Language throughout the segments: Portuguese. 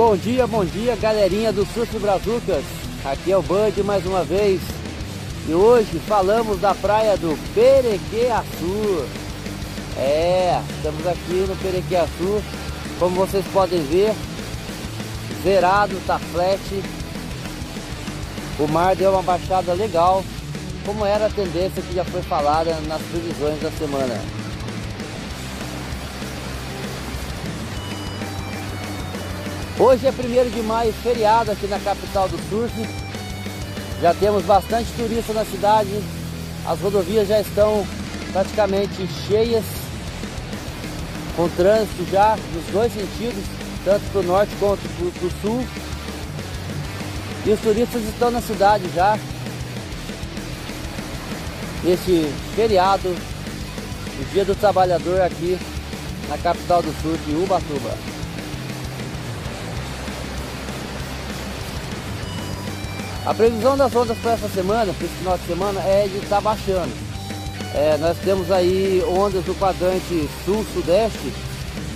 Bom dia, bom dia, galerinha do Surf Brazucas. Aqui é o Band mais uma vez. E hoje falamos da praia do Perequeaçu. É, estamos aqui no Perequeaçu. Como vocês podem ver, zerado, tá flat. O mar deu uma baixada legal, como era a tendência que já foi falada nas previsões da semana. Hoje é 1 de maio, feriado aqui na capital do surf. Já temos bastante turista na cidade. As rodovias já estão praticamente cheias, com trânsito já nos dois sentidos, tanto para o norte quanto para o sul. E os turistas estão na cidade já. Neste feriado, o Dia do Trabalhador aqui na capital do sul de Ubatuba. A previsão das ondas para essa semana, para esse final de semana, é de estar tá baixando. É, nós temos aí ondas do quadrante sul-sudeste,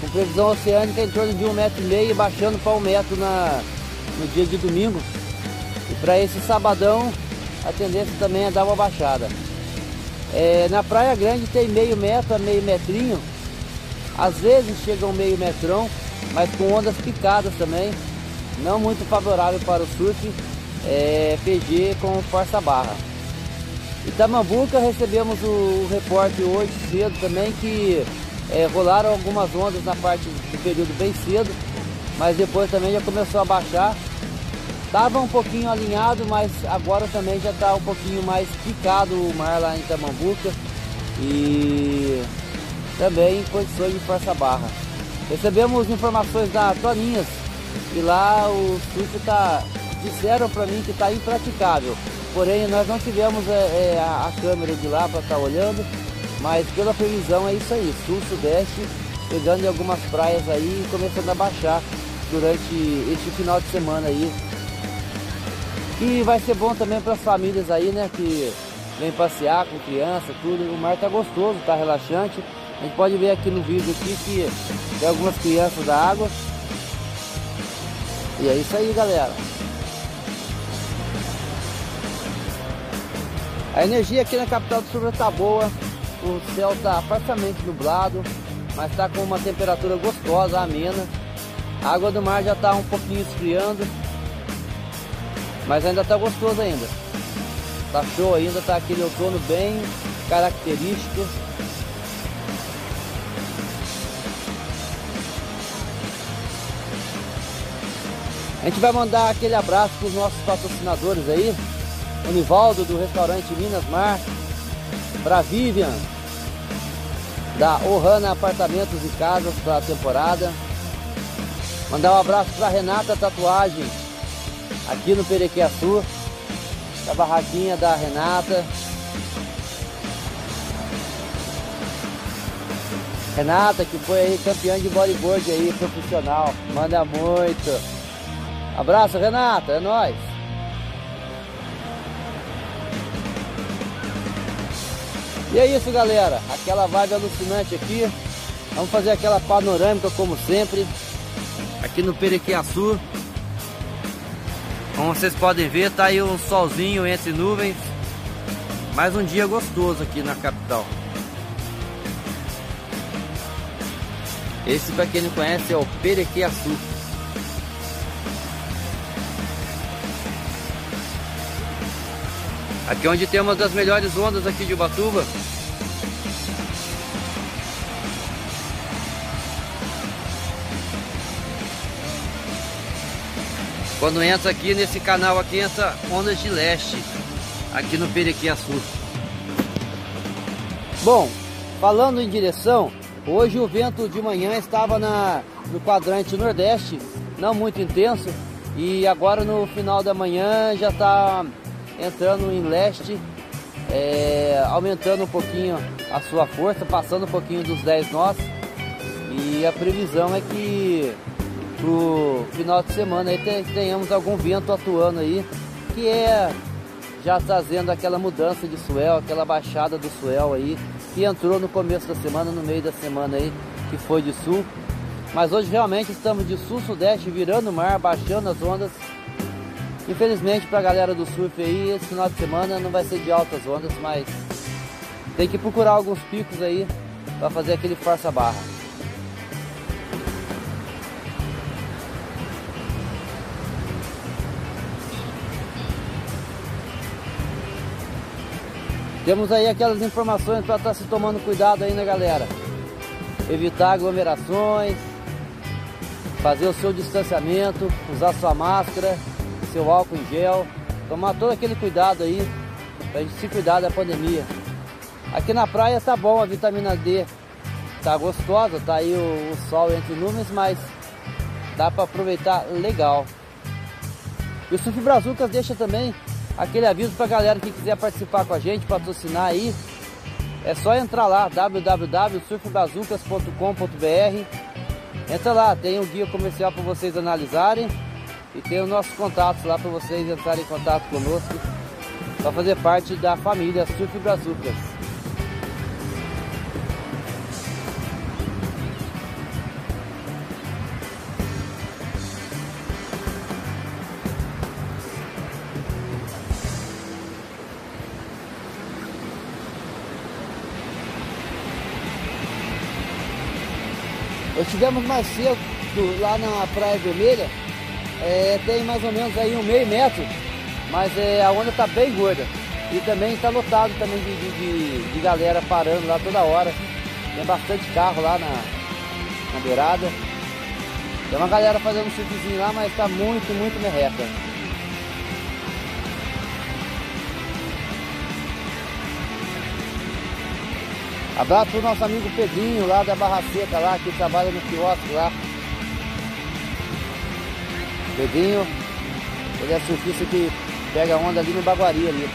com previsão oceânica em torno de um metro e meio, baixando para um metro na, no dia de domingo. E para esse sabadão, a tendência também é dar uma baixada. É, na Praia Grande tem meio metro a meio metrinho, às vezes chega um meio metrão, mas com ondas picadas também, não muito favorável para o surf é, PG com força barra. Itamambuca recebemos o reporte hoje cedo também que é, rolaram algumas ondas na parte do período bem cedo, mas depois também já começou a baixar. Estava um pouquinho alinhado, mas agora também já está um pouquinho mais picado o mar lá em Itamambuca e também em condições de força barra. Recebemos informações da Toninhas e lá o surf está disseram para mim que está impraticável. Porém, nós não tivemos é, é, a, a, câmera de lá para estar tá olhando, mas pela previsão é isso aí, sul-sudeste, pegando em algumas praias aí e começando a baixar durante este final de semana aí. E vai ser bom também para as famílias aí, né, que vem passear com criança, tudo. O mar tá gostoso, tá relaxante. A gente pode ver aqui no vídeo aqui que tem algumas crianças da água. E é isso aí, galera. A energia aqui na capital do sul está boa, o céu está parcialmente nublado, mas está com uma temperatura gostosa, amena. A água do mar já está um pouquinho esfriando, mas ainda está gostoso ainda. Tá show ainda, tá aquele outono bem característico. A gente vai mandar aquele abraço para os nossos patrocinadores aí, o Nivaldo do restaurante Minas Mar, para Vivian da Ohana Apartamentos e Casas para a temporada. Mandar um abraço para Renata Tatuagem aqui no Perequiaçu, da barraquinha da Renata. Renata, que foi aí campeã de bodyboard aí, profissional. Manda muito. Abraço, Renata, é nóis. E é isso galera, aquela vibe alucinante aqui. Vamos fazer aquela panorâmica como sempre Aqui no Perequiaçu. Como vocês podem ver, tá aí um solzinho entre nuvens. Mais um dia gostoso aqui na capital. Esse para quem não conhece é o Perequiaçu Aqui é onde tem uma das melhores ondas aqui de Ubatuba. Quando entra aqui nesse canal aqui, entra ondas de leste, aqui no Perequiaçu. Bom, falando em direção, hoje o vento de manhã estava na, no quadrante nordeste, não muito intenso, e agora no final da manhã já está entrando em leste, é, aumentando um pouquinho a sua força, passando um pouquinho dos 10 nós. E a previsão é que pro final de semana aí tenhamos algum vento atuando aí, que é já trazendo aquela mudança de suel, aquela baixada do suel aí, que entrou no começo da semana, no meio da semana aí, que foi de sul. Mas hoje realmente estamos de sul-sudeste, virando o mar, baixando as ondas. Infelizmente para a galera do surf aí, esse final de semana não vai ser de altas ondas, mas tem que procurar alguns picos aí para fazer aquele força-barra. Temos aí aquelas informações para estar tá se tomando cuidado aí, né, galera? Evitar aglomerações, fazer o seu distanciamento, usar sua máscara, seu álcool em gel, tomar todo aquele cuidado aí para a gente se cuidar da pandemia. Aqui na praia tá bom a vitamina D, tá gostosa, tá aí o, o sol entre nuvens, mas dá para aproveitar legal. E o Surf Brazucas deixa também aquele aviso para galera que quiser participar com a gente, patrocinar aí, é só entrar lá, www.surfbazucas.com.br Entra lá, tem um guia comercial para vocês analisarem e tem os nossos contatos lá para vocês entrarem em contato conosco para fazer parte da família Surf Brazucas. Estivemos mais cedo lá na Praia Vermelha, é, tem mais ou menos aí um meio metro, mas é, a onda está bem gorda. E também está lotado também de, de, de, galera parando lá toda hora. Tem bastante carro lá na, na beirada. Tem uma galera fazendo um surfzinho lá, mas está muito, muito merreca. Abraço pro nosso amigo Pedrinho lá da Barra Seca lá, que trabalha no quiosque lá. Pedrinho, ele é surfista que pega onda ali no Baguari ali.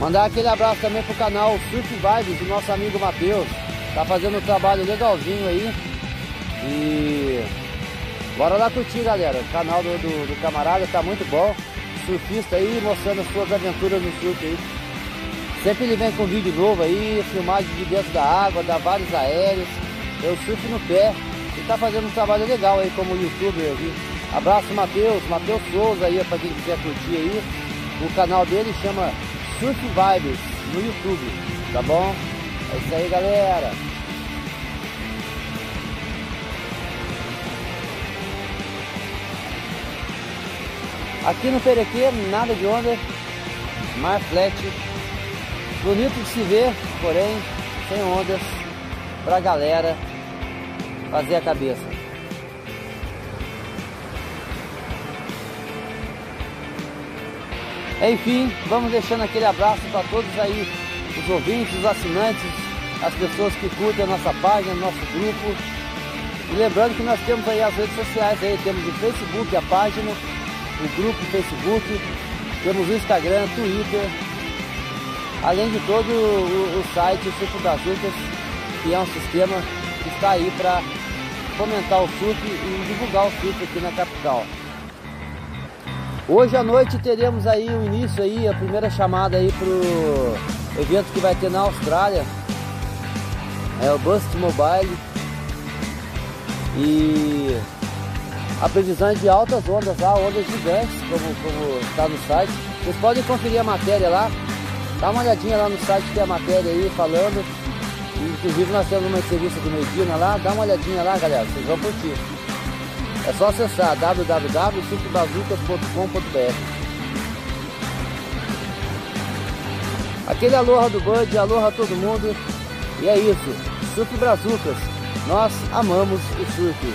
Mandar aquele abraço também pro canal Surf Vibes do nosso amigo Matheus. Tá fazendo um trabalho legalzinho aí. E bora lá curtir galera. O canal do, do, do camarada tá muito bom surfista aí, mostrando as suas aventuras no surf aí. Sempre ele vem com vídeo novo aí, filmagem de dentro da água, dá vários aéreos. Eu surfo no pé e tá fazendo um trabalho legal aí como youtuber aqui. Abraço Matheus, Matheus Souza aí para quem quiser curtir aí. O canal dele chama Surf Vibes no YouTube, tá bom? É isso aí galera. Aqui no Perequê, nada de onda, mar flat, bonito de se ver, porém sem ondas pra galera fazer a cabeça. Enfim, vamos deixando aquele abraço para todos aí, os ouvintes, os assinantes, as pessoas que curtem a nossa página, nosso grupo. E lembrando que nós temos aí as redes sociais aí, temos o Facebook, a página, o grupo Facebook, temos o Instagram, Twitter, além de todo o, o site Surf das Urcas, que é um sistema que está aí para fomentar o surf e divulgar o surf aqui na capital. Hoje à noite teremos aí o início aí, a primeira chamada aí pro evento que vai ter na Austrália. É o Bust Mobile. E a previsão é de altas ondas lá, ondas gigantes, como está no site. Vocês podem conferir a matéria lá, dá uma olhadinha lá no site, tem a matéria aí falando. Inclusive nós temos uma entrevista do Medina lá, dá uma olhadinha lá galera, vocês vão curtir. É só acessar www.surfbazucas.com.br Aquele aloha do Bud, aloha todo mundo. E é isso, Surf Brazucas, nós amamos o surf.